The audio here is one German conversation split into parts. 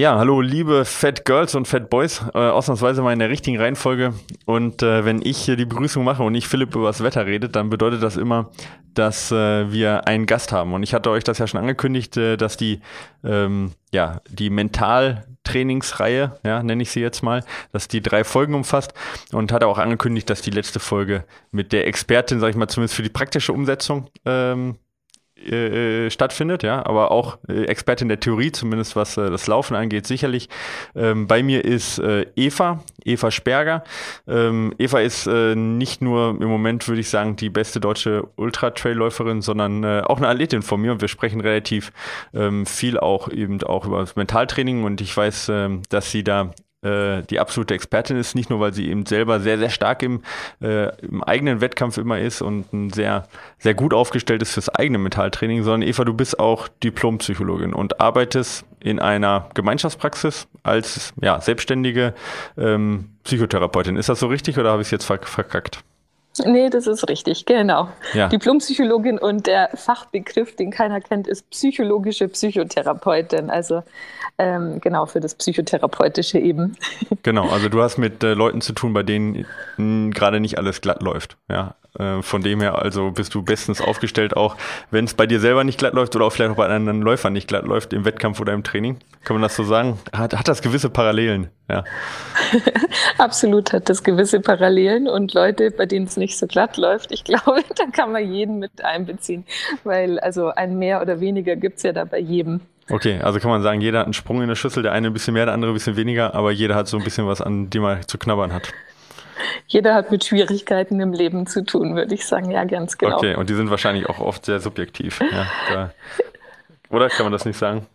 Ja, hallo liebe Fat Girls und Fat Boys, äh, ausnahmsweise mal in der richtigen Reihenfolge. Und äh, wenn ich hier die Begrüßung mache und nicht Philipp über das Wetter redet, dann bedeutet das immer, dass äh, wir einen Gast haben. Und ich hatte euch das ja schon angekündigt, äh, dass die, ähm, ja, die Mentaltrainingsreihe, ja, nenne ich sie jetzt mal, dass die drei Folgen umfasst und hatte auch angekündigt, dass die letzte Folge mit der Expertin, sag ich mal, zumindest für die praktische Umsetzung ähm, äh, äh, stattfindet, ja, aber auch äh, Expertin der Theorie, zumindest was äh, das Laufen angeht, sicherlich. Ähm, bei mir ist äh, Eva, Eva Sperger. Ähm, Eva ist äh, nicht nur im Moment, würde ich sagen, die beste deutsche Ultra-Trail-Läuferin, sondern auch eine Athletin von mir und wir sprechen relativ ähm, viel auch eben auch über das Mentaltraining und ich weiß, ähm, dass sie da äh, die absolute Expertin ist, nicht nur, weil sie eben selber sehr, sehr stark im, äh, im eigenen Wettkampf immer ist und ein sehr, sehr gut aufgestellt ist fürs eigene Metalltraining, sondern Eva, du bist auch Diplompsychologin und arbeitest in einer Gemeinschaftspraxis als ja, selbstständige ähm, Psychotherapeutin. Ist das so richtig oder habe ich es jetzt verkackt? Nee, das ist richtig, genau. Ja. Diplompsychologin und der Fachbegriff, den keiner kennt, ist psychologische Psychotherapeutin. Also ähm, genau für das Psychotherapeutische eben. Genau, also du hast mit äh, Leuten zu tun, bei denen gerade nicht alles glatt läuft. Ja, von dem her also bist du bestens aufgestellt, auch wenn es bei dir selber nicht glatt läuft oder auch vielleicht auch bei anderen Läufern nicht glatt läuft, im Wettkampf oder im Training. Kann man das so sagen? Hat, hat das gewisse Parallelen? Ja. Absolut hat das gewisse Parallelen und Leute, bei denen es nicht so glatt läuft, ich glaube, da kann man jeden mit einbeziehen, weil also ein mehr oder weniger gibt es ja da bei jedem. Okay, also kann man sagen, jeder hat einen Sprung in der Schüssel, der eine ein bisschen mehr, der andere ein bisschen weniger, aber jeder hat so ein bisschen was, an dem er zu knabbern hat. Jeder hat mit Schwierigkeiten im Leben zu tun, würde ich sagen. Ja, ganz genau. Okay, und die sind wahrscheinlich auch oft sehr subjektiv. Ja, oder kann man das nicht sagen?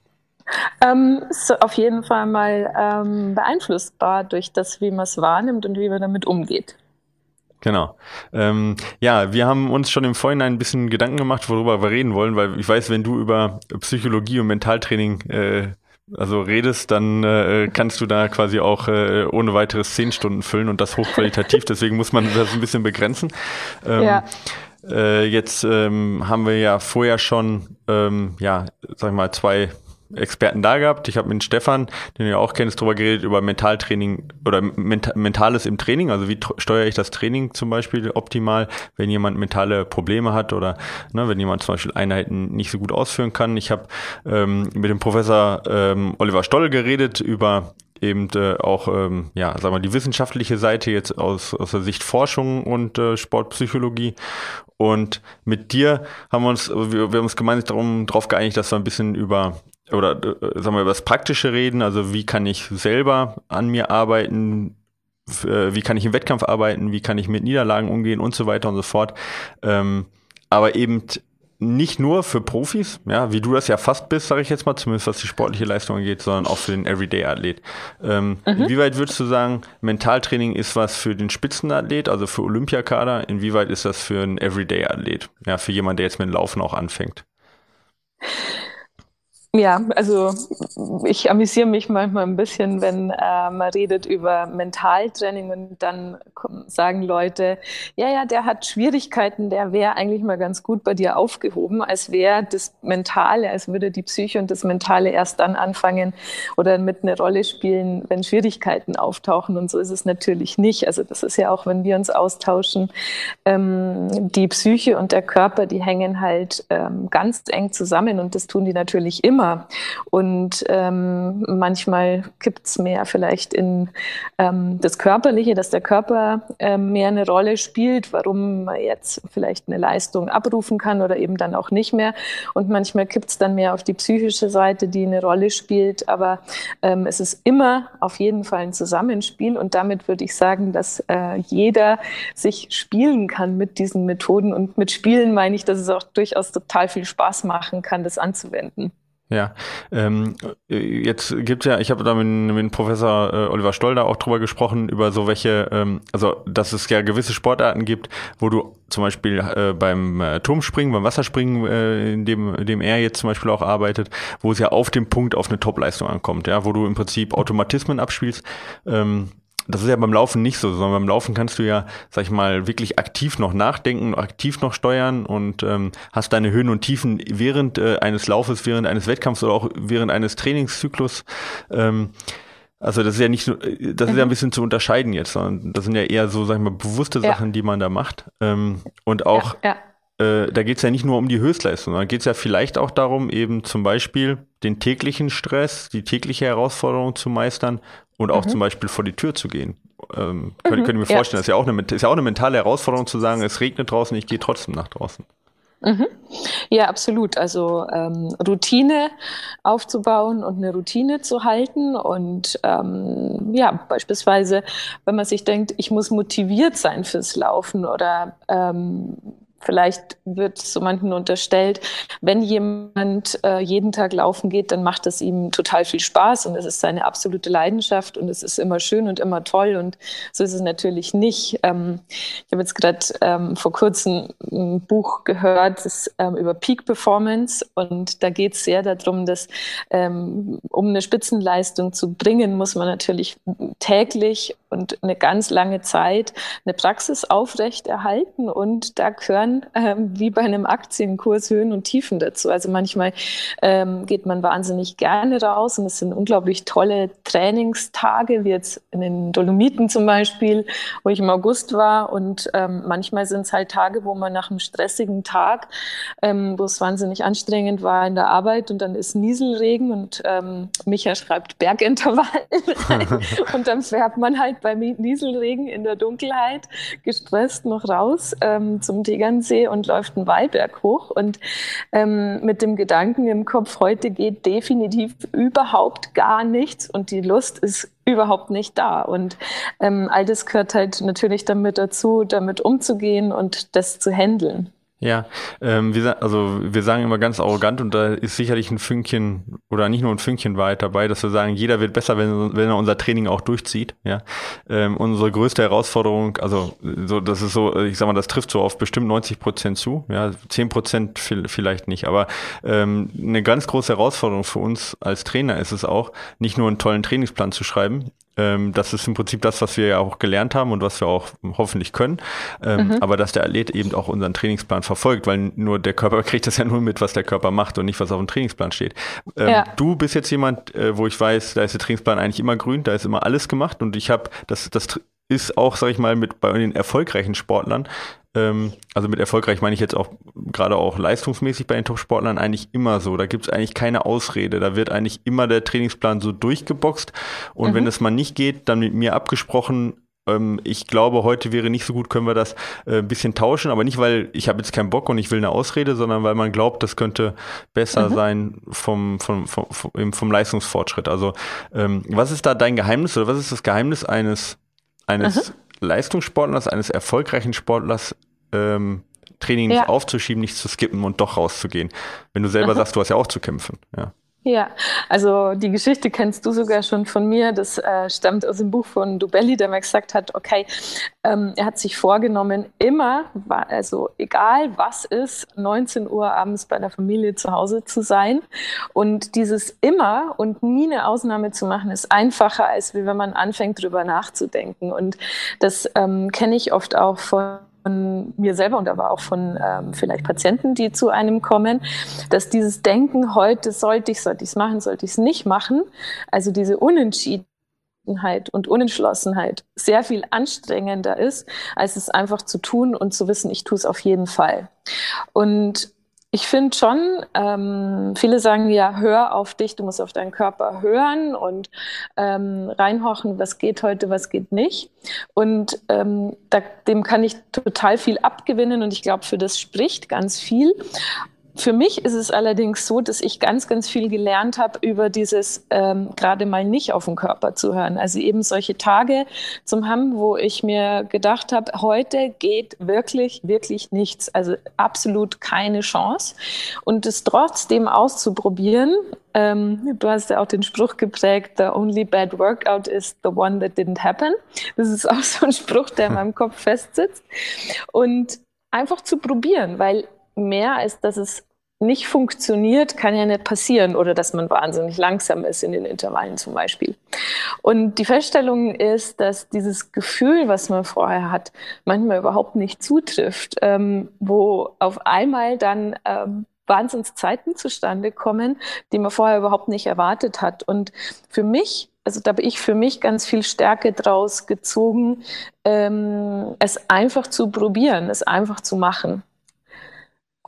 Ähm, ist auf jeden Fall mal ähm, beeinflussbar durch das, wie man es wahrnimmt und wie man damit umgeht. Genau. Ähm, ja, wir haben uns schon im Vorhinein ein bisschen Gedanken gemacht, worüber wir reden wollen, weil ich weiß, wenn du über Psychologie und Mentaltraining äh, also redest, dann äh, kannst du da quasi auch äh, ohne weiteres zehn Stunden füllen und das hochqualitativ. Deswegen muss man das ein bisschen begrenzen. Ähm, ja. Äh, jetzt ähm, haben wir ja vorher schon, ähm, ja, sag ich mal, zwei Experten da gehabt. Ich habe mit Stefan, den ja auch kennst, darüber geredet, über Mentaltraining oder Ment Mentales im Training. Also wie steuere ich das Training zum Beispiel optimal, wenn jemand mentale Probleme hat oder ne, wenn jemand zum Beispiel Einheiten nicht so gut ausführen kann. Ich habe ähm, mit dem Professor ähm, Oliver Stoll geredet über eben äh, auch, ähm, ja, sagen wir die wissenschaftliche Seite jetzt aus, aus der Sicht Forschung und äh, Sportpsychologie. Und mit dir haben wir uns, wir, wir haben uns gemeinsam darum, darauf geeinigt, dass wir ein bisschen über oder äh, sagen wir über das Praktische reden, also wie kann ich selber an mir arbeiten, äh, wie kann ich im Wettkampf arbeiten, wie kann ich mit Niederlagen umgehen und so weiter und so fort. Ähm, aber eben nicht nur für Profis, ja, wie du das ja fast bist, sage ich jetzt mal, zumindest was die sportliche Leistung angeht, sondern auch für den Everyday-Athlet. Ähm, mhm. Inwieweit würdest du sagen, Mentaltraining ist was für den Spitzenathlet, also für Olympiakader? Inwieweit ist das für einen Everyday-Athlet? Ja, für jemanden, der jetzt mit dem Laufen auch anfängt? Ja, also ich amüsiere mich manchmal ein bisschen, wenn äh, man redet über Mentaltraining und dann sagen Leute, ja, ja, der hat Schwierigkeiten, der wäre eigentlich mal ganz gut bei dir aufgehoben, als wäre das Mentale, als würde die Psyche und das Mentale erst dann anfangen oder mit eine Rolle spielen, wenn Schwierigkeiten auftauchen. Und so ist es natürlich nicht. Also das ist ja auch, wenn wir uns austauschen, ähm, die Psyche und der Körper, die hängen halt ähm, ganz eng zusammen und das tun die natürlich immer immer. Und ähm, manchmal gibt es mehr vielleicht in ähm, das Körperliche, dass der Körper ähm, mehr eine Rolle spielt, warum man jetzt vielleicht eine Leistung abrufen kann oder eben dann auch nicht mehr. Und manchmal gibt es dann mehr auf die psychische Seite, die eine Rolle spielt. Aber ähm, es ist immer auf jeden Fall ein Zusammenspiel. Und damit würde ich sagen, dass äh, jeder sich spielen kann mit diesen Methoden. Und mit Spielen meine ich, dass es auch durchaus total viel Spaß machen kann, das anzuwenden. Ja, ähm, jetzt gibt's ja, ich habe da mit, mit Professor äh, Oliver Stolder auch drüber gesprochen, über so welche, ähm, also dass es ja gewisse Sportarten gibt, wo du zum Beispiel äh, beim äh, Turmspringen, beim Wasserspringen, äh, in, dem, dem er jetzt zum Beispiel auch arbeitet, wo es ja auf dem Punkt auf eine Topleistung ankommt, ja, wo du im Prinzip Automatismen abspielst. Ähm, das ist ja beim Laufen nicht so, sondern beim Laufen kannst du ja, sag ich mal, wirklich aktiv noch nachdenken, aktiv noch steuern und ähm, hast deine Höhen und Tiefen während äh, eines Laufes, während eines Wettkampfs oder auch während eines Trainingszyklus. Ähm, also das ist ja nicht äh, das ist ja ein mhm. bisschen zu unterscheiden jetzt, sondern das sind ja eher so, sag ich mal, bewusste Sachen, ja. die man da macht. Ähm, und auch ja, ja. Äh, da geht es ja nicht nur um die Höchstleistung, sondern geht es ja vielleicht auch darum, eben zum Beispiel den täglichen Stress, die tägliche Herausforderung zu meistern und auch mhm. zum Beispiel vor die Tür zu gehen. Ähm, könnt, mhm. könnt ihr mir vorstellen, ja. das ist ja, auch eine, ist ja auch eine mentale Herausforderung zu sagen, es regnet draußen, ich gehe trotzdem nach draußen. Mhm. Ja, absolut. Also ähm, Routine aufzubauen und eine Routine zu halten. Und ähm, ja, beispielsweise, wenn man sich denkt, ich muss motiviert sein fürs Laufen oder ähm, Vielleicht wird so manchen unterstellt, wenn jemand äh, jeden Tag laufen geht, dann macht es ihm total viel Spaß und es ist seine absolute Leidenschaft und es ist immer schön und immer toll und so ist es natürlich nicht. Ähm, ich habe jetzt gerade ähm, vor kurzem ein Buch gehört das, ähm, über Peak Performance und da geht es sehr darum, dass ähm, um eine Spitzenleistung zu bringen, muss man natürlich täglich und eine ganz lange Zeit eine Praxis aufrechterhalten und da gehören ähm, wie bei einem Aktienkurs Höhen und Tiefen dazu. Also manchmal ähm, geht man wahnsinnig gerne raus und es sind unglaublich tolle Trainingstage, wie jetzt in den Dolomiten zum Beispiel, wo ich im August war und ähm, manchmal sind es halt Tage, wo man nach einem stressigen Tag, ähm, wo es wahnsinnig anstrengend war in der Arbeit und dann ist Nieselregen und ähm, Micha schreibt Bergintervall und dann fährt man halt beim Nieselregen in der Dunkelheit gestresst noch raus ähm, zum Tegernsee und läuft einen Wallberg hoch und ähm, mit dem Gedanken im Kopf, heute geht definitiv überhaupt gar nichts und die Lust ist überhaupt nicht da. Und ähm, all das gehört halt natürlich damit dazu, damit umzugehen und das zu handeln. Ja, ähm, wir, also wir sagen immer ganz arrogant und da ist sicherlich ein Fünkchen oder nicht nur ein Fünkchen Wahrheit dabei, dass wir sagen, jeder wird besser, wenn, wenn er unser Training auch durchzieht. Ja, ähm, unsere größte Herausforderung, also so, das ist so, ich sag mal, das trifft so auf bestimmt 90 Prozent zu. Ja, 10 Prozent vielleicht nicht, aber ähm, eine ganz große Herausforderung für uns als Trainer ist es auch, nicht nur einen tollen Trainingsplan zu schreiben, das ist im Prinzip das, was wir ja auch gelernt haben und was wir auch hoffentlich können. Ähm, mhm. Aber dass der Athlet eben auch unseren Trainingsplan verfolgt, weil nur der Körper kriegt das ja nur mit, was der Körper macht und nicht, was auf dem Trainingsplan steht. Ähm, ja. Du bist jetzt jemand, äh, wo ich weiß, da ist der Trainingsplan eigentlich immer grün, da ist immer alles gemacht und ich habe, das, das ist auch, sag ich mal, mit bei den erfolgreichen Sportlern ähm, also mit erfolgreich meine ich jetzt auch gerade auch leistungsmäßig bei den Top-Sportlern eigentlich immer so. Da gibt es eigentlich keine Ausrede. Da wird eigentlich immer der Trainingsplan so durchgeboxt. Und mhm. wenn es mal nicht geht, dann mit mir abgesprochen, ähm, ich glaube, heute wäre nicht so gut, können wir das äh, ein bisschen tauschen, aber nicht, weil ich habe jetzt keinen Bock und ich will eine Ausrede, sondern weil man glaubt, das könnte besser mhm. sein vom, vom, vom, vom, vom Leistungsfortschritt. Also ähm, was ist da dein Geheimnis oder was ist das Geheimnis eines, eines mhm. Leistungssportlers, eines erfolgreichen Sportlers, ähm, Training nicht ja. aufzuschieben, nicht zu skippen und doch rauszugehen. Wenn du selber sagst, du hast ja auch zu kämpfen. Ja. Ja, also die Geschichte kennst du sogar schon von mir. Das äh, stammt aus dem Buch von Dubelli, der mir gesagt hat, okay, ähm, er hat sich vorgenommen, immer, also egal was ist, 19 Uhr abends bei der Familie zu Hause zu sein. Und dieses immer und nie eine Ausnahme zu machen, ist einfacher, als wenn man anfängt, drüber nachzudenken. Und das ähm, kenne ich oft auch von von mir selber und aber auch von ähm, vielleicht Patienten, die zu einem kommen, dass dieses Denken, heute sollte ich, sollte ich es machen, sollte ich es nicht machen, also diese Unentschiedenheit und Unentschlossenheit sehr viel anstrengender ist, als es einfach zu tun und zu wissen, ich tue es auf jeden Fall. Und ich finde schon, ähm, viele sagen ja, hör auf dich, du musst auf deinen Körper hören und ähm, reinhorchen, was geht heute, was geht nicht. Und ähm, da, dem kann ich total viel abgewinnen und ich glaube, für das spricht ganz viel. Für mich ist es allerdings so, dass ich ganz, ganz viel gelernt habe über dieses ähm, gerade mal nicht auf den Körper zu hören. Also eben solche Tage zum haben, wo ich mir gedacht habe, heute geht wirklich, wirklich nichts. Also absolut keine Chance. Und es trotzdem auszuprobieren. Ähm, du hast ja auch den Spruch geprägt, the only bad workout is the one that didn't happen. Das ist auch so ein Spruch, der in meinem Kopf festsitzt. Und einfach zu probieren, weil mehr als dass es nicht funktioniert, kann ja nicht passieren oder dass man wahnsinnig langsam ist in den Intervallen zum Beispiel. Und die Feststellung ist, dass dieses Gefühl, was man vorher hat, manchmal überhaupt nicht zutrifft, ähm, wo auf einmal dann ähm, Wahnsinnszeiten zustande kommen, die man vorher überhaupt nicht erwartet hat. Und für mich also da habe ich für mich ganz viel Stärke draus gezogen, ähm, es einfach zu probieren, es einfach zu machen.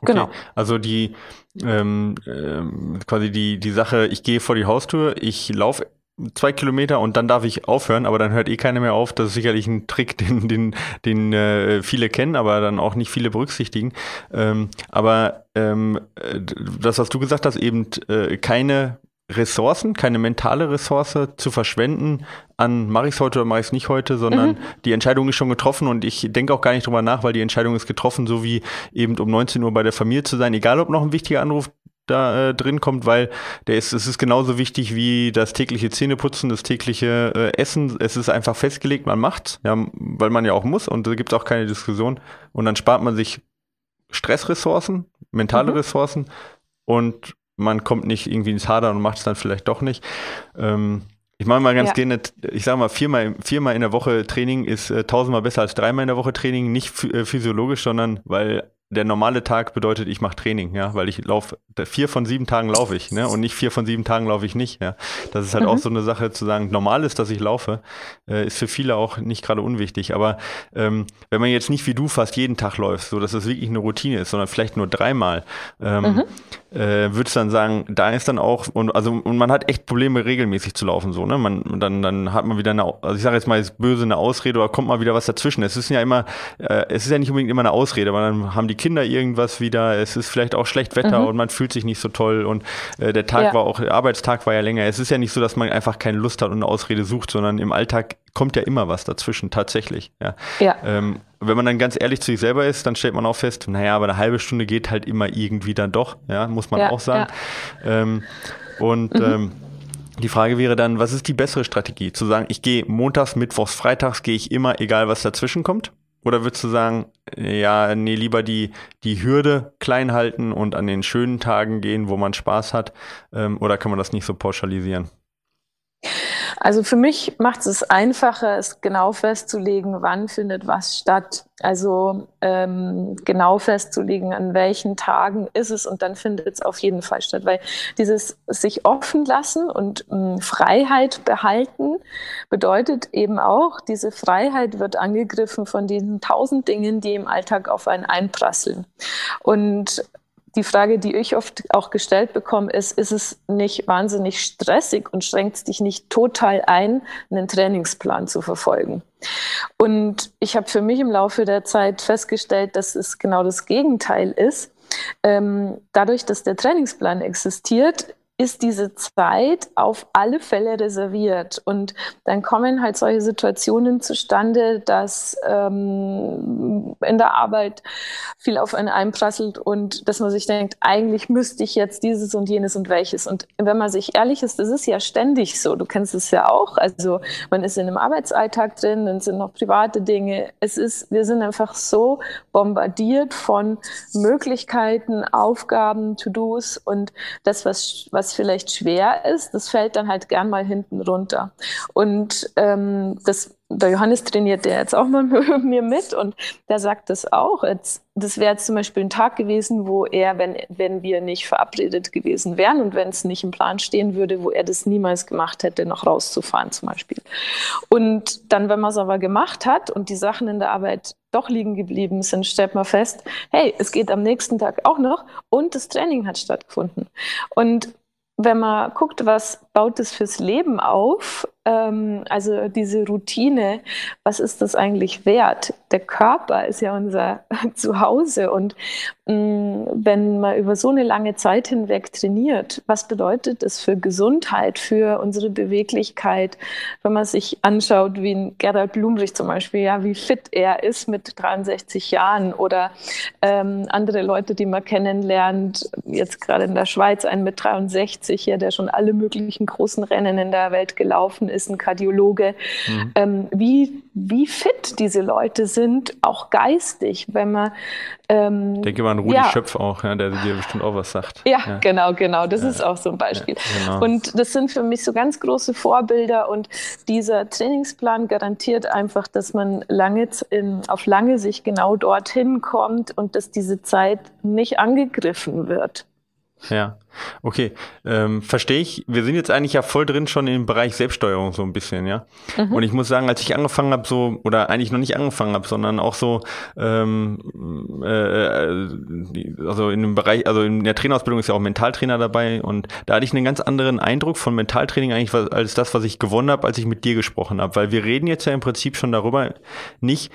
Okay. Genau. Also die ähm, ähm, quasi die, die Sache, ich gehe vor die Haustür, ich laufe zwei Kilometer und dann darf ich aufhören, aber dann hört eh keiner mehr auf. Das ist sicherlich ein Trick, den, den, den äh, viele kennen, aber dann auch nicht viele berücksichtigen. Ähm, aber ähm, äh, das, was du gesagt hast, eben äh, keine Ressourcen, keine mentale Ressource zu verschwenden an mache ich es heute oder mache ich es nicht heute, sondern mhm. die Entscheidung ist schon getroffen und ich denke auch gar nicht drüber nach, weil die Entscheidung ist getroffen, so wie eben um 19 Uhr bei der Familie zu sein, egal ob noch ein wichtiger Anruf da äh, drin kommt, weil der ist, es ist genauso wichtig wie das tägliche Zähneputzen, das tägliche äh, Essen. Es ist einfach festgelegt, man macht, ja, weil man ja auch muss und da gibt es auch keine Diskussion. Und dann spart man sich Stressressourcen, mentale mhm. Ressourcen und man kommt nicht irgendwie ins Hadern und macht es dann vielleicht doch nicht. Ähm, ich mache mal ganz ja. gerne, ich sage mal, viermal, viermal in der Woche Training ist äh, tausendmal besser als dreimal in der Woche Training. Nicht äh, physiologisch, sondern weil der normale Tag bedeutet, ich mache Training, ja, weil ich laufe, vier von sieben Tagen laufe ich, ne, und nicht vier von sieben Tagen laufe ich nicht, ja. Das ist halt mhm. auch so eine Sache zu sagen, normal ist, dass ich laufe, äh, ist für viele auch nicht gerade unwichtig. Aber ähm, wenn man jetzt nicht wie du fast jeden Tag läufst, so dass es das wirklich eine Routine ist, sondern vielleicht nur dreimal, ähm, mhm äh, würdest dann sagen, da ist dann auch, und also und man hat echt Probleme, regelmäßig zu laufen, so, ne? Man, dann, dann hat man wieder eine, also ich sage jetzt mal ist böse eine Ausrede oder kommt mal wieder was dazwischen. Es ist ja immer, äh, es ist ja nicht unbedingt immer eine Ausrede, aber dann haben die Kinder irgendwas wieder, es ist vielleicht auch schlecht Wetter mhm. und man fühlt sich nicht so toll und äh, der Tag ja. war auch, der Arbeitstag war ja länger. Es ist ja nicht so, dass man einfach keine Lust hat und eine Ausrede sucht, sondern im Alltag kommt ja immer was dazwischen, tatsächlich. Ja. ja. Ähm, wenn man dann ganz ehrlich zu sich selber ist, dann stellt man auch fest, naja, aber eine halbe Stunde geht halt immer irgendwie dann doch, ja, muss man ja, auch sagen. Ja. Ähm, und mhm. ähm, die Frage wäre dann, was ist die bessere Strategie? Zu sagen, ich gehe montags, mittwochs, freitags, gehe ich immer, egal was dazwischen kommt? Oder würdest du sagen, ja, nee, lieber die, die Hürde klein halten und an den schönen Tagen gehen, wo man Spaß hat? Ähm, oder kann man das nicht so pauschalisieren? Also für mich macht es einfacher, es genau festzulegen, wann findet was statt. Also ähm, genau festzulegen, an welchen Tagen ist es und dann findet es auf jeden Fall statt. Weil dieses sich offen lassen und ähm, Freiheit behalten bedeutet eben auch, diese Freiheit wird angegriffen von diesen tausend Dingen, die im Alltag auf einen einprasseln. Und die Frage, die ich oft auch gestellt bekomme, ist, ist es nicht wahnsinnig stressig und schränkt es dich nicht total ein, einen Trainingsplan zu verfolgen? Und ich habe für mich im Laufe der Zeit festgestellt, dass es genau das Gegenteil ist. Ähm, dadurch, dass der Trainingsplan existiert, ist diese Zeit auf alle Fälle reserviert. Und dann kommen halt solche Situationen zustande, dass ähm, in der Arbeit viel auf einen einprasselt und dass man sich denkt, eigentlich müsste ich jetzt dieses und jenes und welches. Und wenn man sich ehrlich ist, das ist ja ständig so. Du kennst es ja auch. Also man ist in einem Arbeitsalltag drin, dann sind noch private Dinge. Es ist, wir sind einfach so bombardiert von Möglichkeiten, Aufgaben, To-Dos und das, was, was was vielleicht schwer ist, das fällt dann halt gern mal hinten runter. Und ähm, das, der Johannes trainiert der jetzt auch mal mit mir mit und der sagt das auch. Jetzt, das wäre jetzt zum Beispiel ein Tag gewesen, wo er, wenn, wenn wir nicht verabredet gewesen wären und wenn es nicht im Plan stehen würde, wo er das niemals gemacht hätte, noch rauszufahren zum Beispiel. Und dann, wenn man es aber gemacht hat und die Sachen in der Arbeit doch liegen geblieben sind, stellt man fest, hey, es geht am nächsten Tag auch noch und das Training hat stattgefunden. Und wenn man guckt, was baut es fürs Leben auf, ähm, also diese Routine, was ist das eigentlich wert? Der Körper ist ja unser Zuhause und mh, mm, wenn man über so eine lange Zeit hinweg trainiert, was bedeutet das für Gesundheit, für unsere Beweglichkeit, wenn man sich anschaut, wie Gerald Blumrich zum Beispiel, ja, wie fit er ist mit 63 Jahren oder ähm, andere Leute, die man kennenlernt, jetzt gerade in der Schweiz, ein mit 63 hier, der schon alle möglichen großen Rennen in der Welt gelaufen ist, ein Kardiologe, mhm. ähm, wie, wie fit diese Leute sind, auch geistig, wenn man ähm, ich denke mal an Rudi ja. Schöpf auch, ja, der dir bestimmt auch was sagt. Ja, ja. genau, genau. Das ist auch so ein Beispiel. Genau. Und das sind für mich so ganz große Vorbilder und dieser Trainingsplan garantiert einfach, dass man lange in, auf lange Sicht genau dorthin kommt und dass diese Zeit nicht angegriffen wird. Ja, okay. Ähm, Verstehe ich. Wir sind jetzt eigentlich ja voll drin schon im Bereich Selbststeuerung so ein bisschen, ja. Mhm. Und ich muss sagen, als ich angefangen habe, so, oder eigentlich noch nicht angefangen habe, sondern auch so, ähm, äh, also in dem Bereich, also in der Trainerausbildung ist ja auch Mentaltrainer dabei und da hatte ich einen ganz anderen Eindruck von Mentaltraining eigentlich als das, was ich gewonnen habe, als ich mit dir gesprochen habe. Weil wir reden jetzt ja im Prinzip schon darüber, nicht,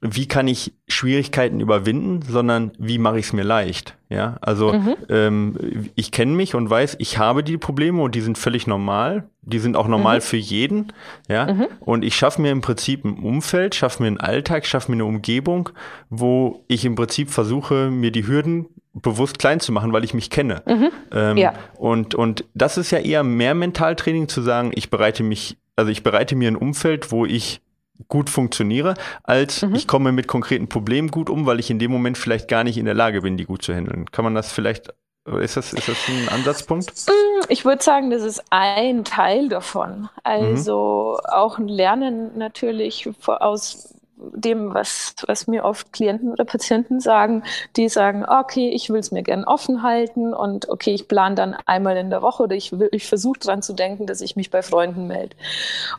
wie kann ich Schwierigkeiten überwinden, sondern wie mache ich es mir leicht. Ja, also mhm. ähm, ich kenne mich und weiß, ich habe die Probleme und die sind völlig normal. Die sind auch normal mhm. für jeden. Ja, mhm. und ich schaffe mir im Prinzip ein Umfeld, schaffe mir einen Alltag, schaffe mir eine Umgebung, wo ich im Prinzip versuche, mir die Hürden bewusst klein zu machen, weil ich mich kenne. Mhm. Ähm, ja. Und und das ist ja eher mehr Mentaltraining zu sagen, ich bereite mich, also ich bereite mir ein Umfeld, wo ich gut funktioniere, als mhm. ich komme mit konkreten Problemen gut um, weil ich in dem Moment vielleicht gar nicht in der Lage bin, die gut zu handeln. Kann man das vielleicht, ist das, ist das ein Ansatzpunkt? Mm, ich würde sagen, das ist ein Teil davon. Also mhm. auch ein Lernen natürlich aus dem, was, was mir oft Klienten oder Patienten sagen, die sagen, okay, ich will es mir gern offen halten und okay, ich plane dann einmal in der Woche oder ich, ich versuche dran zu denken, dass ich mich bei Freunden melde.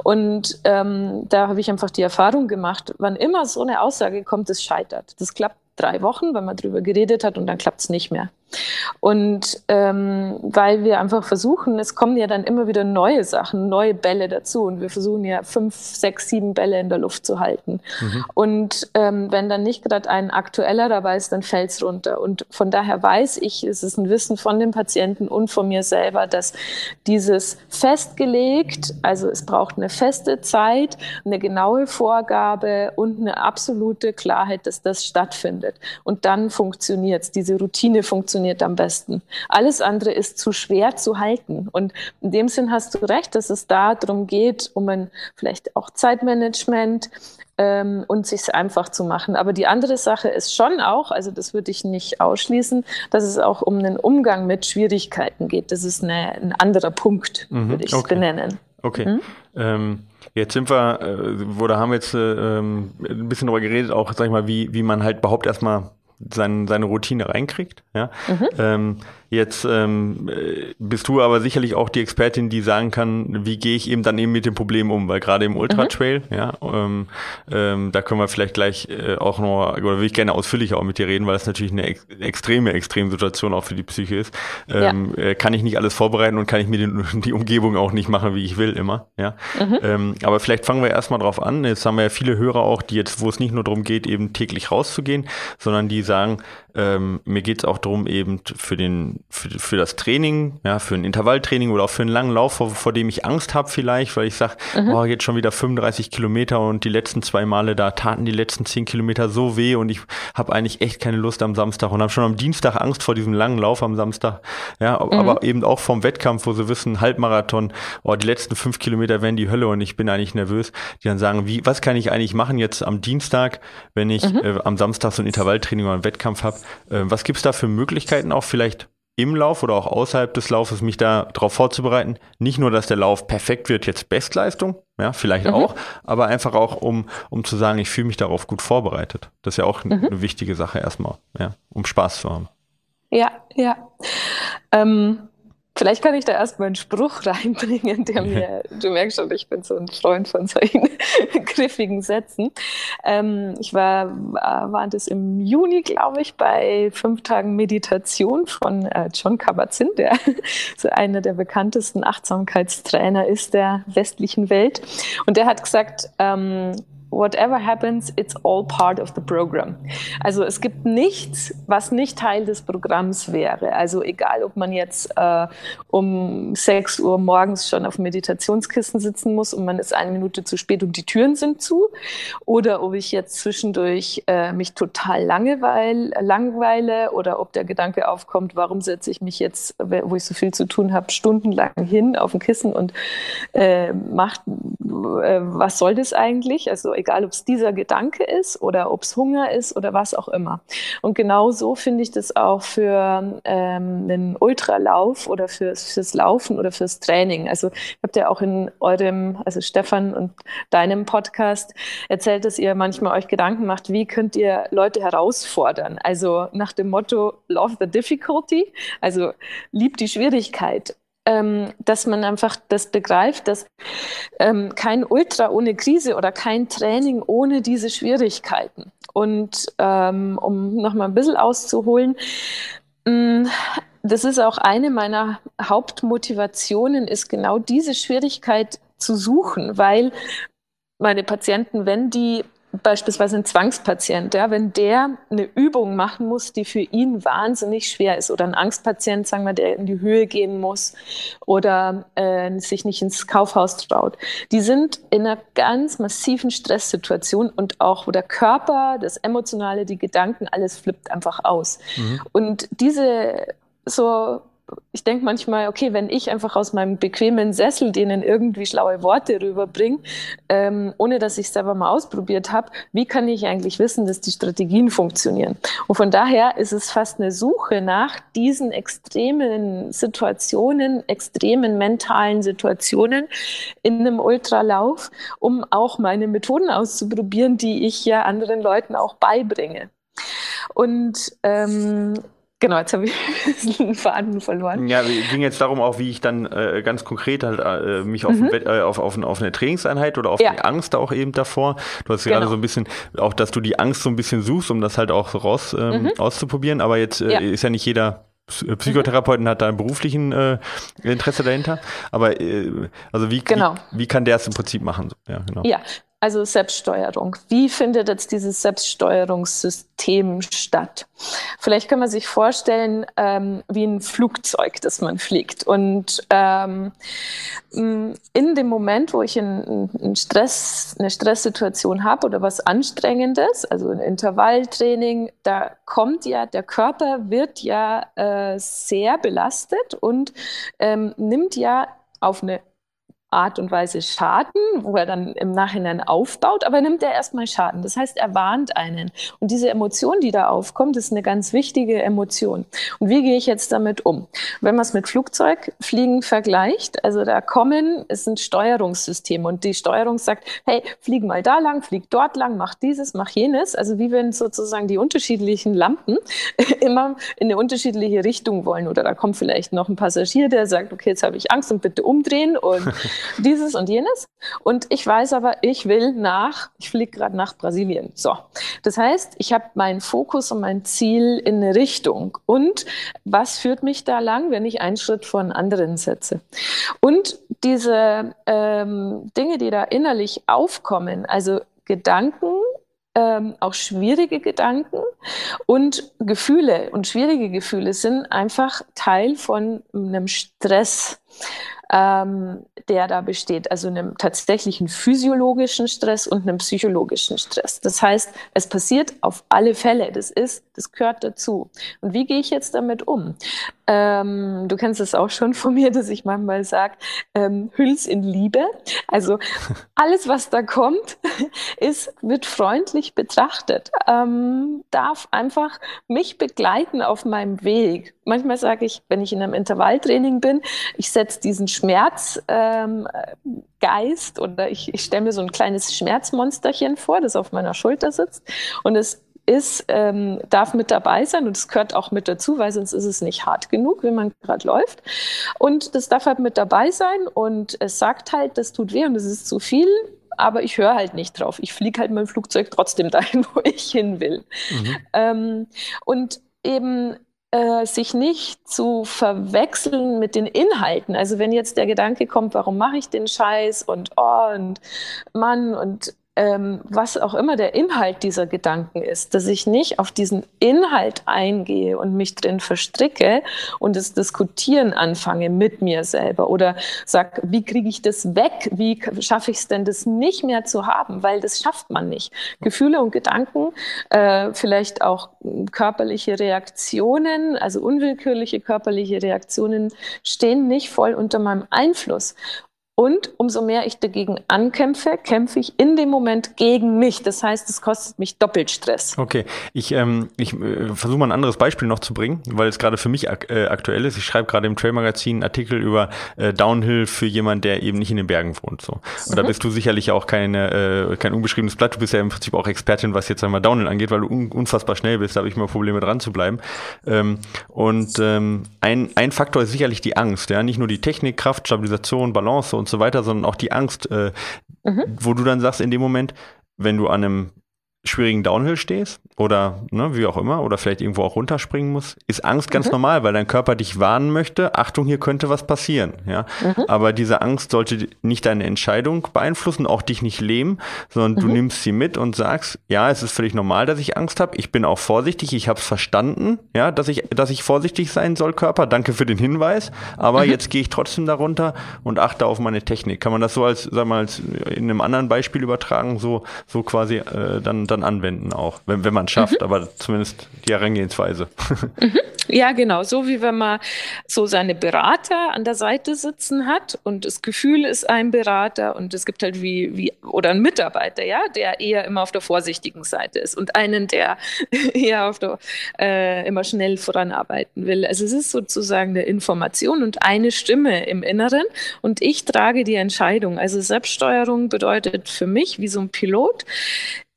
Und ähm, da habe ich einfach die Erfahrung gemacht, wann immer so eine Aussage kommt, das scheitert. Das klappt drei Wochen, wenn man drüber geredet hat und dann klappt es nicht mehr. Und ähm, weil wir einfach versuchen, es kommen ja dann immer wieder neue Sachen, neue Bälle dazu und wir versuchen ja fünf, sechs, sieben Bälle in der Luft zu halten. Mhm. Und ähm, wenn dann nicht gerade ein aktueller dabei ist, dann fällt es runter. Und von daher weiß ich, es ist ein Wissen von dem Patienten und von mir selber, dass dieses festgelegt, also es braucht eine feste Zeit, eine genaue Vorgabe und eine absolute Klarheit, dass das stattfindet. Und dann funktioniert es, diese Routine funktioniert am besten. Alles andere ist zu schwer zu halten. Und in dem Sinn hast du recht, dass es da darum geht, um ein vielleicht auch Zeitmanagement ähm, und sich einfach zu machen. Aber die andere Sache ist schon auch, also das würde ich nicht ausschließen, dass es auch um einen Umgang mit Schwierigkeiten geht. Das ist eine, ein anderer Punkt, mhm, würde ich es okay. benennen. Okay. Mhm. Ähm, jetzt sind wir, äh, oder haben wir jetzt äh, ähm, ein bisschen darüber geredet, auch, sag ich mal, wie, wie man halt überhaupt erstmal sein, seine Routine reinkriegt. Ja? Mhm. Ähm, Jetzt ähm, bist du aber sicherlich auch die Expertin, die sagen kann, wie gehe ich eben dann eben mit dem Problem um, weil gerade im Ultra Trail, mhm. ja, ähm, ähm, da können wir vielleicht gleich äh, auch noch, oder will ich gerne ausführlicher auch mit dir reden, weil das natürlich eine ex extreme Extremsituation auch für die Psyche ist. Ähm, ja. äh, kann ich nicht alles vorbereiten und kann ich mir den, die Umgebung auch nicht machen, wie ich will immer, ja. Mhm. Ähm, aber vielleicht fangen wir erstmal drauf an. Jetzt haben wir ja viele Hörer auch, die jetzt, wo es nicht nur darum geht, eben täglich rauszugehen, sondern die sagen, ähm, mir geht es auch darum, eben für den für, für das Training, ja, für ein Intervalltraining oder auch für einen langen Lauf, vor, vor dem ich Angst habe vielleicht, weil ich sage, mhm. oh, jetzt schon wieder 35 Kilometer und die letzten zwei Male da taten die letzten 10 Kilometer so weh und ich habe eigentlich echt keine Lust am Samstag und habe schon am Dienstag Angst vor diesem langen Lauf am Samstag. Ja, mhm. aber eben auch vom Wettkampf, wo sie wissen, Halbmarathon, oh, die letzten fünf Kilometer werden die Hölle und ich bin eigentlich nervös, die dann sagen, wie, was kann ich eigentlich machen jetzt am Dienstag, wenn ich mhm. äh, am Samstag so ein Intervalltraining oder einen Wettkampf habe? Äh, was gibt's da für Möglichkeiten auch vielleicht im Lauf oder auch außerhalb des Laufes mich da darauf vorzubereiten. Nicht nur, dass der Lauf perfekt wird, jetzt Bestleistung, ja, vielleicht mhm. auch, aber einfach auch, um, um zu sagen, ich fühle mich darauf gut vorbereitet. Das ist ja auch mhm. eine wichtige Sache erstmal, ja, um Spaß zu haben. Ja, ja. Ähm, Vielleicht kann ich da erstmal einen Spruch reinbringen, der mir, du merkst schon, ich bin so ein Freund von solchen griffigen Sätzen. Ähm, ich war, war das im Juni, glaube ich, bei fünf Tagen Meditation von äh, John Kabat-Zinn, der so einer der bekanntesten Achtsamkeitstrainer ist der westlichen Welt. Und der hat gesagt, ähm, whatever happens, it's all part of the program. Also es gibt nichts, was nicht Teil des Programms wäre. Also egal, ob man jetzt äh, um 6 Uhr morgens schon auf Meditationskissen sitzen muss und man ist eine Minute zu spät und die Türen sind zu, oder ob ich jetzt zwischendurch äh, mich total langeweil, langweile oder ob der Gedanke aufkommt, warum setze ich mich jetzt, wo ich so viel zu tun habe, stundenlang hin auf ein Kissen und äh, macht, äh, was soll das eigentlich? Also egal ob es dieser Gedanke ist oder ob es Hunger ist oder was auch immer. Und genau so finde ich das auch für ähm, einen Ultralauf oder fürs, fürs Laufen oder fürs Training. Also habe ja auch in eurem, also Stefan und deinem Podcast erzählt, dass ihr manchmal euch Gedanken macht, wie könnt ihr Leute herausfordern? Also nach dem Motto Love the Difficulty, also liebt die Schwierigkeit ähm, dass man einfach das begreift, dass ähm, kein Ultra ohne Krise oder kein Training ohne diese Schwierigkeiten. Und ähm, um nochmal ein bisschen auszuholen, mm, das ist auch eine meiner Hauptmotivationen, ist genau diese Schwierigkeit zu suchen, weil meine Patienten, wenn die beispielsweise ein Zwangspatient, ja, wenn der eine Übung machen muss, die für ihn wahnsinnig schwer ist, oder ein Angstpatient, sagen wir, der in die Höhe gehen muss oder äh, sich nicht ins Kaufhaus traut, die sind in einer ganz massiven Stresssituation und auch, wo der Körper, das Emotionale, die Gedanken, alles flippt einfach aus. Mhm. Und diese so ich denke manchmal, okay, wenn ich einfach aus meinem bequemen Sessel denen irgendwie schlaue Worte rüberbringe, ähm, ohne dass ich es selber mal ausprobiert habe, wie kann ich eigentlich wissen, dass die Strategien funktionieren? Und von daher ist es fast eine Suche nach diesen extremen Situationen, extremen mentalen Situationen in einem Ultralauf, um auch meine Methoden auszuprobieren, die ich ja anderen Leuten auch beibringe. Und ähm, Genau, jetzt habe ich einen Faden verloren. Ja, es ging jetzt darum auch, wie ich dann äh, ganz konkret halt äh, mich auf, mhm. Bett, äh, auf, auf, auf, eine Trainingseinheit oder auf ja. die Angst auch eben davor. Du hast genau. gerade so ein bisschen, auch dass du die Angst so ein bisschen suchst, um das halt auch so raus ähm, mhm. auszuprobieren. Aber jetzt äh, ja. ist ja nicht jeder äh, Psychotherapeuten mhm. hat da einen beruflichen äh, Interesse dahinter. Aber äh, also wie, genau. wie, wie, kann der es im Prinzip machen? Ja, genau. Ja, also Selbststeuerung. Wie findet jetzt dieses Selbststeuerungssystem statt? Vielleicht kann man sich vorstellen, ähm, wie ein Flugzeug, das man fliegt. Und ähm, in dem Moment, wo ich einen Stress, eine Stresssituation habe oder was Anstrengendes, also ein Intervalltraining, da kommt ja, der Körper wird ja äh, sehr belastet und ähm, nimmt ja auf eine Art und Weise Schaden, wo er dann im Nachhinein aufbaut, aber nimmt er erstmal Schaden. Das heißt, er warnt einen. Und diese Emotion, die da aufkommt, ist eine ganz wichtige Emotion. Und wie gehe ich jetzt damit um? Wenn man es mit Flugzeugfliegen vergleicht, also da kommen, ist ein Steuerungssystem und die Steuerung sagt, hey, flieg mal da lang, flieg dort lang, mach dieses, mach jenes. Also wie wenn sozusagen die unterschiedlichen Lampen immer in eine unterschiedliche Richtung wollen. Oder da kommt vielleicht noch ein Passagier, der sagt, okay, jetzt habe ich Angst und bitte umdrehen und dieses und jenes. Und ich weiß aber, ich will nach, ich fliege gerade nach Brasilien. So. Das heißt, ich habe meinen Fokus und mein Ziel in eine Richtung. Und was führt mich da lang, wenn ich einen Schritt einen anderen setze? Und diese ähm, Dinge, die da innerlich aufkommen, also Gedanken, ähm, auch schwierige Gedanken und Gefühle und schwierige Gefühle sind einfach Teil von einem Stress ähm, der da besteht, also einem tatsächlichen physiologischen Stress und einem psychologischen Stress. Das heißt, es passiert auf alle Fälle. Das ist, das gehört dazu. Und wie gehe ich jetzt damit um? Ähm, du kennst es auch schon von mir, dass ich manchmal sage, ähm, hüll's in Liebe. Also alles, was da kommt, ist, wird freundlich betrachtet, ähm, darf einfach mich begleiten auf meinem Weg. Manchmal sage ich, wenn ich in einem Intervalltraining bin, ich setze diesen Schmerzgeist ähm, oder ich, ich stelle mir so ein kleines Schmerzmonsterchen vor, das auf meiner Schulter sitzt und es ist, ähm, darf mit dabei sein und es gehört auch mit dazu, weil sonst ist es nicht hart genug, wenn man gerade läuft. Und das darf halt mit dabei sein und es sagt halt, das tut weh und es ist zu viel, aber ich höre halt nicht drauf. Ich fliege halt dem Flugzeug trotzdem dahin, wo ich hin will. Mhm. Ähm, und eben äh, sich nicht zu verwechseln mit den Inhalten. Also wenn jetzt der Gedanke kommt, warum mache ich den Scheiß und oh und Mann und ähm, was auch immer der Inhalt dieser Gedanken ist, dass ich nicht auf diesen Inhalt eingehe und mich drin verstricke und das Diskutieren anfange mit mir selber oder sag, wie kriege ich das weg? Wie schaffe ich es denn, das nicht mehr zu haben? Weil das schafft man nicht. Gefühle und Gedanken, äh, vielleicht auch körperliche Reaktionen, also unwillkürliche körperliche Reaktionen, stehen nicht voll unter meinem Einfluss. Und umso mehr ich dagegen ankämpfe, kämpfe ich in dem Moment gegen mich. Das heißt, es kostet mich doppelt Stress. Okay, ich, ähm, ich äh, versuche mal ein anderes Beispiel noch zu bringen, weil es gerade für mich ak äh, aktuell ist. Ich schreibe gerade im Trail-Magazin einen Artikel über äh, Downhill für jemanden, der eben nicht in den Bergen wohnt. So. Und mhm. da bist du sicherlich auch keine, äh, kein unbeschriebenes Blatt. Du bist ja im Prinzip auch Expertin, was jetzt einmal Downhill angeht, weil du un unfassbar schnell bist. Da habe ich immer Probleme dran zu bleiben. Ähm, und ähm, ein, ein Faktor ist sicherlich die Angst. Ja? Nicht nur die Technik, Kraft, Stabilisation, Balance und so weiter, sondern auch die Angst, äh, mhm. wo du dann sagst in dem Moment, wenn du an einem schwierigen Downhill stehst oder ne, wie auch immer oder vielleicht irgendwo auch runterspringen muss, ist Angst ganz mhm. normal, weil dein Körper dich warnen möchte, Achtung, hier könnte was passieren, ja. Mhm. Aber diese Angst sollte nicht deine Entscheidung beeinflussen, auch dich nicht lähmen, sondern mhm. du nimmst sie mit und sagst, ja, es ist völlig normal, dass ich Angst habe, ich bin auch vorsichtig, ich habe es verstanden, ja, dass ich dass ich vorsichtig sein soll, Körper, danke für den Hinweis, aber mhm. jetzt gehe ich trotzdem darunter und achte auf meine Technik. Kann man das so als sag mal als in einem anderen Beispiel übertragen, so so quasi äh, dann dann anwenden auch, wenn, wenn man es schafft, mhm. aber zumindest die Herangehensweise. Mhm. Ja, genau. So wie wenn man so seine Berater an der Seite sitzen hat und das Gefühl ist ein Berater und es gibt halt wie, wie oder ein Mitarbeiter, ja, der eher immer auf der vorsichtigen Seite ist und einen, der eher auf der äh, immer schnell voranarbeiten will. Also es ist sozusagen eine Information und eine Stimme im Inneren und ich trage die Entscheidung. Also Selbststeuerung bedeutet für mich wie so ein Pilot,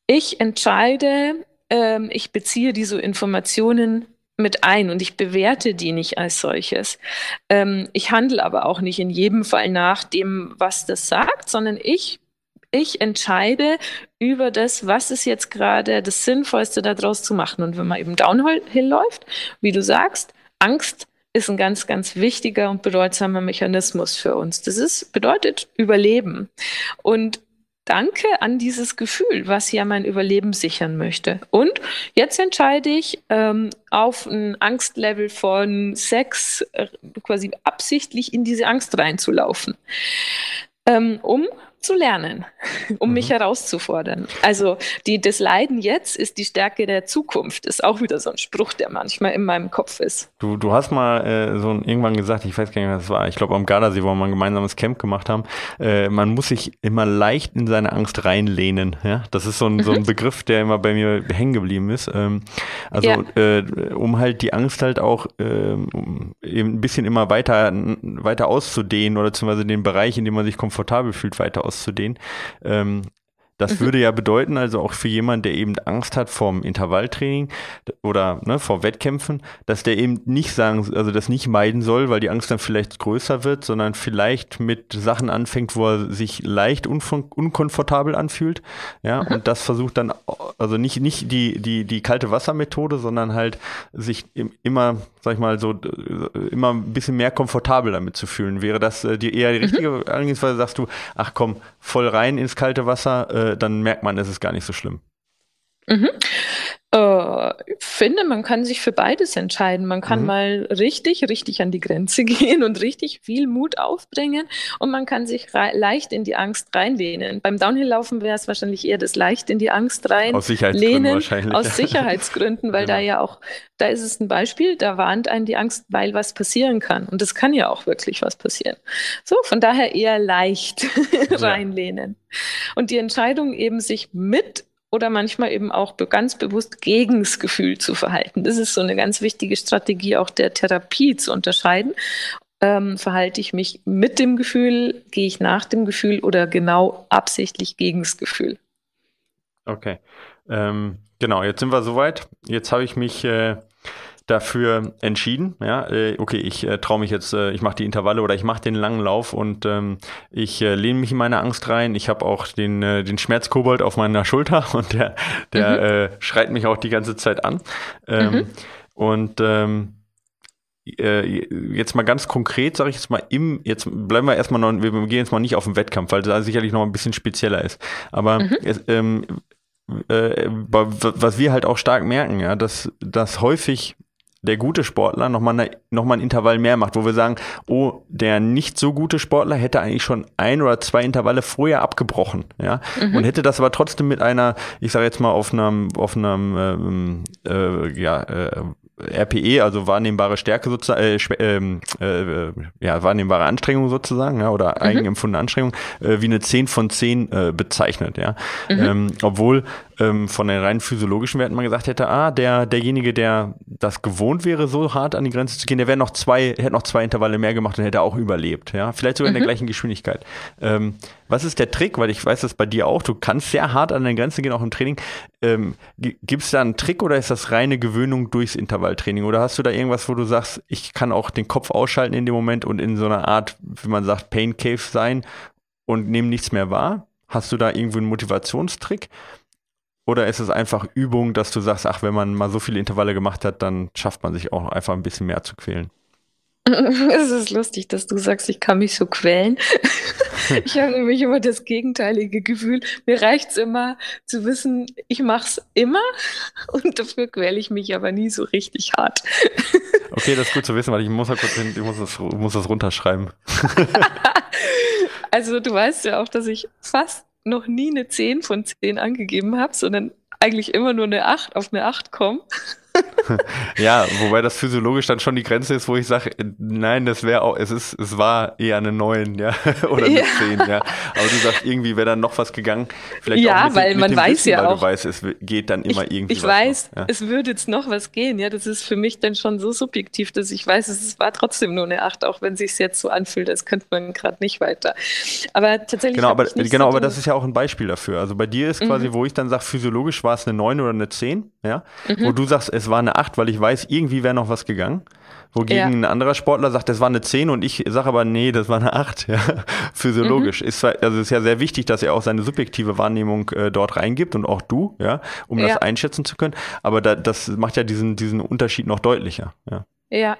ich entscheide, ähm, ich beziehe diese Informationen mit ein und ich bewerte die nicht als solches. Ähm, ich handle aber auch nicht in jedem Fall nach dem, was das sagt, sondern ich, ich entscheide über das, was ist jetzt gerade das Sinnvollste daraus zu machen. Und wenn man eben downhill läuft, wie du sagst, Angst ist ein ganz, ganz wichtiger und bedeutsamer Mechanismus für uns. Das ist, bedeutet Überleben. Und Danke an dieses Gefühl, was ja mein Überleben sichern möchte. Und jetzt entscheide ich ähm, auf ein Angstlevel von sechs äh, quasi absichtlich in diese Angst reinzulaufen, ähm, um zu lernen, um mhm. mich herauszufordern. Also die, das Leiden jetzt ist die Stärke der Zukunft, ist auch wieder so ein Spruch, der manchmal in meinem Kopf ist. Du, du hast mal äh, so irgendwann gesagt, ich weiß gar nicht, was es war, ich glaube am Gardasee, wo wir mal ein gemeinsames Camp gemacht haben, äh, man muss sich immer leicht in seine Angst reinlehnen. Ja? Das ist so ein, so ein mhm. Begriff, der immer bei mir hängen geblieben ist. Ähm, also ja. äh, um halt die Angst halt auch ähm, eben ein bisschen immer weiter, weiter auszudehnen oder beziehungsweise den Bereich, in dem man sich komfortabel fühlt, weiter auszudehnen auszudehnen. Ähm, das mhm. würde ja bedeuten, also auch für jemanden, der eben Angst hat vorm Intervalltraining oder ne, vor Wettkämpfen, dass der eben nicht sagen, also das nicht meiden soll, weil die Angst dann vielleicht größer wird, sondern vielleicht mit Sachen anfängt, wo er sich leicht unkomfortabel anfühlt. Ja, mhm. und das versucht dann, also nicht, nicht die, die, die kalte Wassermethode, sondern halt sich immer, sag ich mal, so immer ein bisschen mehr komfortabel damit zu fühlen. Wäre das äh, die eher die mhm. richtige mhm. Angehensweise, sagst du, ach komm, voll rein ins kalte Wasser, äh, dann merkt man, es ist gar nicht so schlimm. Mhm. Äh, finde, man kann sich für beides entscheiden. Man kann mhm. mal richtig, richtig an die Grenze gehen und richtig viel Mut aufbringen und man kann sich leicht in die Angst reinlehnen. Beim Downhill-Laufen wäre es wahrscheinlich eher das leicht in die Angst rein. Aus Sicherheitsgründen wahrscheinlich. Aus Sicherheitsgründen, weil genau. da ja auch, da ist es ein Beispiel, da warnt einen die Angst, weil was passieren kann. Und es kann ja auch wirklich was passieren. So, von daher eher leicht reinlehnen. Und die Entscheidung eben sich mit oder manchmal eben auch ganz bewusst gegen das Gefühl zu verhalten. Das ist so eine ganz wichtige Strategie auch der Therapie zu unterscheiden. Ähm, verhalte ich mich mit dem Gefühl, gehe ich nach dem Gefühl oder genau absichtlich gegen das Gefühl? Okay. Ähm, genau, jetzt sind wir soweit. Jetzt habe ich mich äh, dafür entschieden. Ja, äh, okay, ich äh, traue mich jetzt, äh, ich mache die Intervalle oder ich mache den langen Lauf und ähm, ich äh, lehne mich in meine Angst rein. Ich habe auch den, äh, den Schmerzkobold auf meiner Schulter und der, der mhm. äh, schreit mich auch die ganze Zeit an. Ähm, mhm. Und ähm, äh, jetzt mal ganz konkret, sage ich jetzt mal, im, jetzt bleiben wir erstmal noch, wir gehen jetzt mal nicht auf den Wettkampf, weil da sicherlich noch ein bisschen spezieller ist. Aber mhm. es, ähm, äh, was wir halt auch stark merken, ja, dass, dass häufig der gute Sportler nochmal eine, noch mal ein Intervall mehr macht, wo wir sagen, oh, der nicht so gute Sportler hätte eigentlich schon ein oder zwei Intervalle vorher abgebrochen, ja, mhm. und hätte das aber trotzdem mit einer, ich sage jetzt mal auf einem, auf einem, ähm, äh, ja, äh, RPE, also wahrnehmbare Stärke sozusagen, äh, ähm, äh, ja, wahrnehmbare Anstrengung sozusagen, ja, oder mhm. eigenempfundene Anstrengung, äh, wie eine 10 von 10 äh, bezeichnet, ja. Mhm. Ähm, obwohl ähm, von den rein physiologischen Werten man gesagt hätte, ah, der, derjenige, der das gewohnt wäre, so hart an die Grenze zu gehen, der wäre noch zwei, hätte noch zwei Intervalle mehr gemacht und hätte auch überlebt, ja. Vielleicht sogar mhm. in der mhm. gleichen Geschwindigkeit. Ähm, was ist der Trick? Weil ich weiß das bei dir auch, du kannst sehr hart an der Grenze gehen, auch im Training. Ähm, Gibt es da einen Trick oder ist das reine Gewöhnung durchs Intervalltraining? Oder hast du da irgendwas, wo du sagst, ich kann auch den Kopf ausschalten in dem Moment und in so einer Art, wie man sagt, Pain Cave sein und nehme nichts mehr wahr? Hast du da irgendwo einen Motivationstrick? Oder ist es einfach Übung, dass du sagst, ach, wenn man mal so viele Intervalle gemacht hat, dann schafft man sich auch einfach ein bisschen mehr zu quälen? Es ist lustig, dass du sagst, ich kann mich so quälen. Ich habe nämlich immer das gegenteilige Gefühl. Mir reicht es immer zu wissen, ich mache es immer und dafür quäle ich mich aber nie so richtig hart. Okay, das ist gut zu wissen, weil ich muss, kurz hin, ich muss, das, muss das runterschreiben. Also du weißt ja auch, dass ich fast noch nie eine 10 von 10 angegeben habe, sondern eigentlich immer nur eine 8 auf eine 8 komme. ja, wobei das physiologisch dann schon die Grenze ist, wo ich sage, nein, das wäre auch, es ist, es war eher eine 9, ja, oder eine ja. 10, ja. Aber du sagst, irgendwie wäre dann noch was gegangen. Vielleicht ja, auch mit weil dem, man weiß Wissen, ja weil auch. Du weißt, es geht dann immer ich, irgendwie. Ich weiß, noch, ja. es würde jetzt noch was gehen, ja. Das ist für mich dann schon so subjektiv, dass ich weiß, es war trotzdem nur eine 8, auch wenn es sich jetzt so anfühlt, als könnte man gerade nicht weiter. Aber tatsächlich. Genau, aber, genau so aber das ist ja auch ein Beispiel dafür. Also bei dir ist quasi, mhm. wo ich dann sage, physiologisch war es eine 9 oder eine 10, ja. Mhm. Wo du sagst, es war eine 8, weil ich weiß, irgendwie wäre noch was gegangen. Wogegen ja. ein anderer Sportler sagt, das war eine 10 und ich sage aber, nee, das war eine 8, ja, physiologisch. Mhm. Ist, also ist ja sehr wichtig, dass er auch seine subjektive Wahrnehmung äh, dort reingibt und auch du, ja, um ja. das einschätzen zu können. Aber da, das macht ja diesen, diesen Unterschied noch deutlicher, ja. Ja,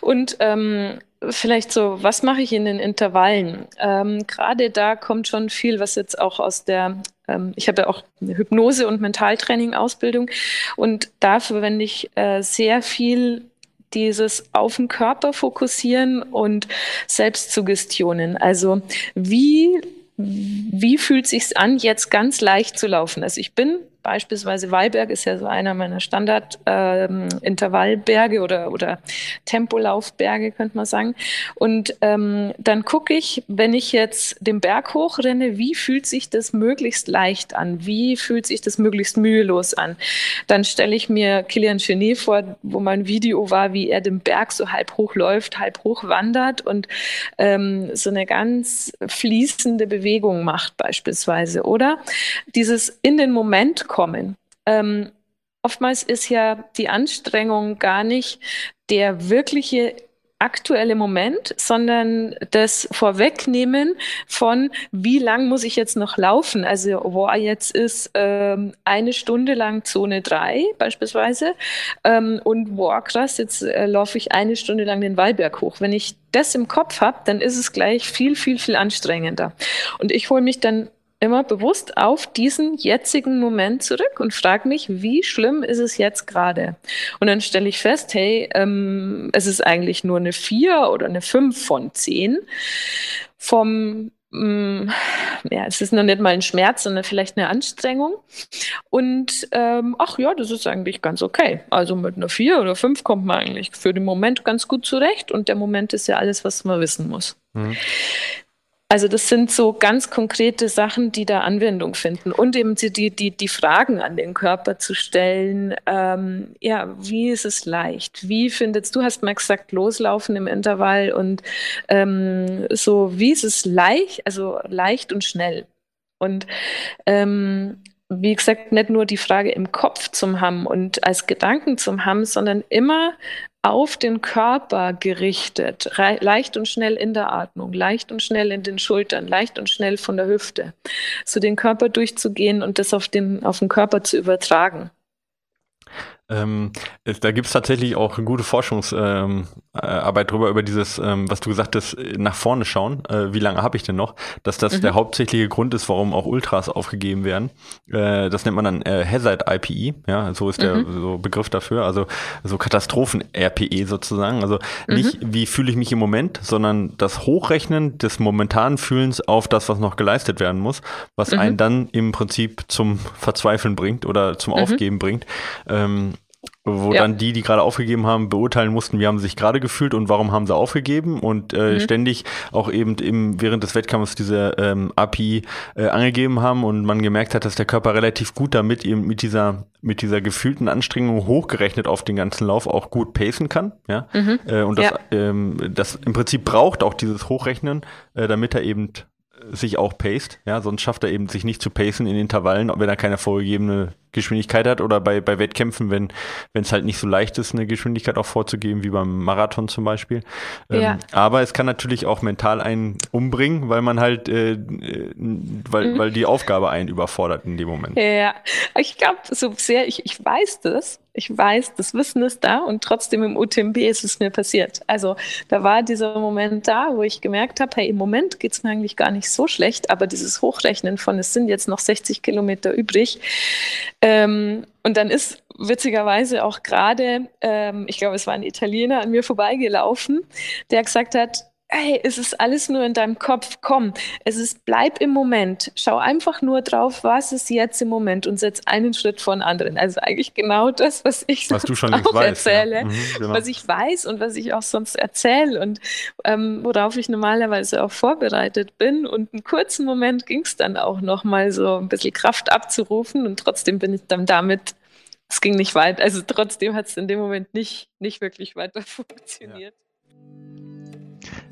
und ähm, vielleicht so, was mache ich in den Intervallen? Ähm, Gerade da kommt schon viel, was jetzt auch aus der, ähm, ich habe ja auch eine Hypnose- und Mentaltraining-Ausbildung und da verwende ich äh, sehr viel dieses auf den Körper fokussieren und Selbstsuggestionen. Also wie wie fühlt sich's an, jetzt ganz leicht zu laufen? Also ich bin Beispielsweise Weiberg ist ja so einer meiner Standard-Intervallberge ähm, oder, oder Tempolaufberge, könnte man sagen. Und ähm, dann gucke ich, wenn ich jetzt den Berg hochrenne, wie fühlt sich das möglichst leicht an? Wie fühlt sich das möglichst mühelos an? Dann stelle ich mir Kilian Chenet vor, wo mein Video war, wie er den Berg so halb hoch läuft, halb hoch wandert und ähm, so eine ganz fließende Bewegung macht beispielsweise. Oder dieses in den Moment kommen. Ähm, oftmals ist ja die Anstrengung gar nicht der wirkliche aktuelle Moment, sondern das Vorwegnehmen von, wie lang muss ich jetzt noch laufen? Also, wo jetzt ist ähm, eine Stunde lang Zone 3 beispielsweise ähm, und boah, krass, jetzt äh, laufe ich eine Stunde lang den Wallberg hoch. Wenn ich das im Kopf habe, dann ist es gleich viel, viel, viel anstrengender. Und ich hole mich dann immer bewusst auf diesen jetzigen Moment zurück und frage mich, wie schlimm ist es jetzt gerade? Und dann stelle ich fest, hey, ähm, es ist eigentlich nur eine 4 oder eine 5 von 10 vom mm, ja, es ist noch nicht mal ein Schmerz, sondern vielleicht eine Anstrengung. Und ähm, ach ja, das ist eigentlich ganz okay. Also mit einer 4 oder 5 kommt man eigentlich für den Moment ganz gut zurecht und der Moment ist ja alles, was man wissen muss. Mhm. Also das sind so ganz konkrete Sachen, die da Anwendung finden. Und eben die, die, die Fragen an den Körper zu stellen. Ähm, ja, wie ist es leicht? Wie findest du, hast mal gesagt, loslaufen im Intervall und ähm, so, wie ist es leicht, also leicht und schnell? Und ähm, wie gesagt, nicht nur die Frage im Kopf zum haben und als Gedanken zum haben, sondern immer auf den Körper gerichtet, leicht und schnell in der Atmung, leicht und schnell in den Schultern, leicht und schnell von der Hüfte, so den Körper durchzugehen und das auf den, auf den Körper zu übertragen. Ähm, da gibt es tatsächlich auch gute Forschungsarbeit ähm, äh, drüber, über dieses, ähm, was du gesagt hast, nach vorne schauen. Äh, wie lange habe ich denn noch? Dass das mhm. der hauptsächliche Grund ist, warum auch Ultras aufgegeben werden. Äh, das nennt man dann äh, Hazard IPE, ja, so ist der mhm. so Begriff dafür. Also so Katastrophen-RPE sozusagen. Also mhm. nicht, wie fühle ich mich im Moment, sondern das Hochrechnen des momentanen Fühlens auf das, was noch geleistet werden muss, was einen mhm. dann im Prinzip zum Verzweifeln bringt oder zum mhm. Aufgeben bringt. Wo ja. dann die, die gerade aufgegeben haben, beurteilen mussten, wie haben sie sich gerade gefühlt und warum haben sie aufgegeben und äh, mhm. ständig auch eben im, während des Wettkampfs diese ähm, API äh, angegeben haben und man gemerkt hat, dass der Körper relativ gut damit eben mit dieser mit dieser gefühlten Anstrengung hochgerechnet auf den ganzen Lauf auch gut pacen kann, ja, mhm. äh, und das, ja. ähm, das im Prinzip braucht auch dieses Hochrechnen, äh, damit er eben sich auch paced, ja, sonst schafft er eben sich nicht zu pacen in Intervallen, wenn er keine vorgegebene Geschwindigkeit hat oder bei, bei Wettkämpfen, wenn es halt nicht so leicht ist, eine Geschwindigkeit auch vorzugeben, wie beim Marathon zum Beispiel. Ähm, ja. aber es kann natürlich auch mental einen umbringen, weil man halt, äh, äh, weil, mhm. weil die Aufgabe einen überfordert in dem Moment. Ja, ich glaube, so sehr, ich, ich weiß das, ich weiß, das Wissen ist da und trotzdem im UTMB ist es mir passiert. Also da war dieser Moment da, wo ich gemerkt habe, hey, im Moment geht es mir eigentlich gar nicht so schlecht, aber dieses Hochrechnen von, es sind jetzt noch 60 Kilometer übrig, ähm, und dann ist witzigerweise auch gerade, ähm, ich glaube, es war ein Italiener an mir vorbeigelaufen, der gesagt hat, hey, es ist alles nur in deinem Kopf, komm, es ist, bleib im Moment, schau einfach nur drauf, was ist jetzt im Moment und setz einen Schritt vor den anderen. Also eigentlich genau das, was ich was schon auch weißt, erzähle, ja. mhm, genau. was ich weiß und was ich auch sonst erzähle und ähm, worauf ich normalerweise auch vorbereitet bin. Und einen kurzen Moment ging es dann auch nochmal so ein bisschen Kraft abzurufen und trotzdem bin ich dann damit es ging nicht weit. Also trotzdem hat es in dem Moment nicht, nicht wirklich weiter funktioniert. Ja.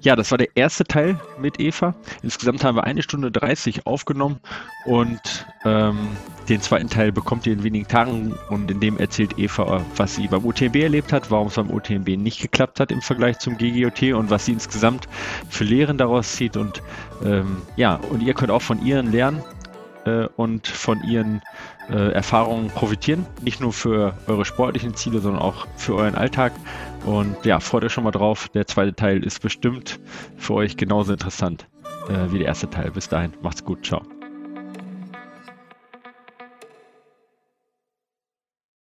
Ja, das war der erste Teil mit Eva. Insgesamt haben wir eine Stunde 30 aufgenommen und ähm, den zweiten Teil bekommt ihr in wenigen Tagen und in dem erzählt Eva, was sie beim UTMB erlebt hat, warum es beim UTMB nicht geklappt hat im Vergleich zum GGOT und was sie insgesamt für Lehren daraus zieht. Und ähm, ja, und ihr könnt auch von ihren lernen äh, und von ihren äh, Erfahrungen profitieren. Nicht nur für eure sportlichen Ziele, sondern auch für euren Alltag. Und ja, freut euch schon mal drauf. Der zweite Teil ist bestimmt für euch genauso interessant äh, wie der erste Teil. Bis dahin, macht's gut. Ciao.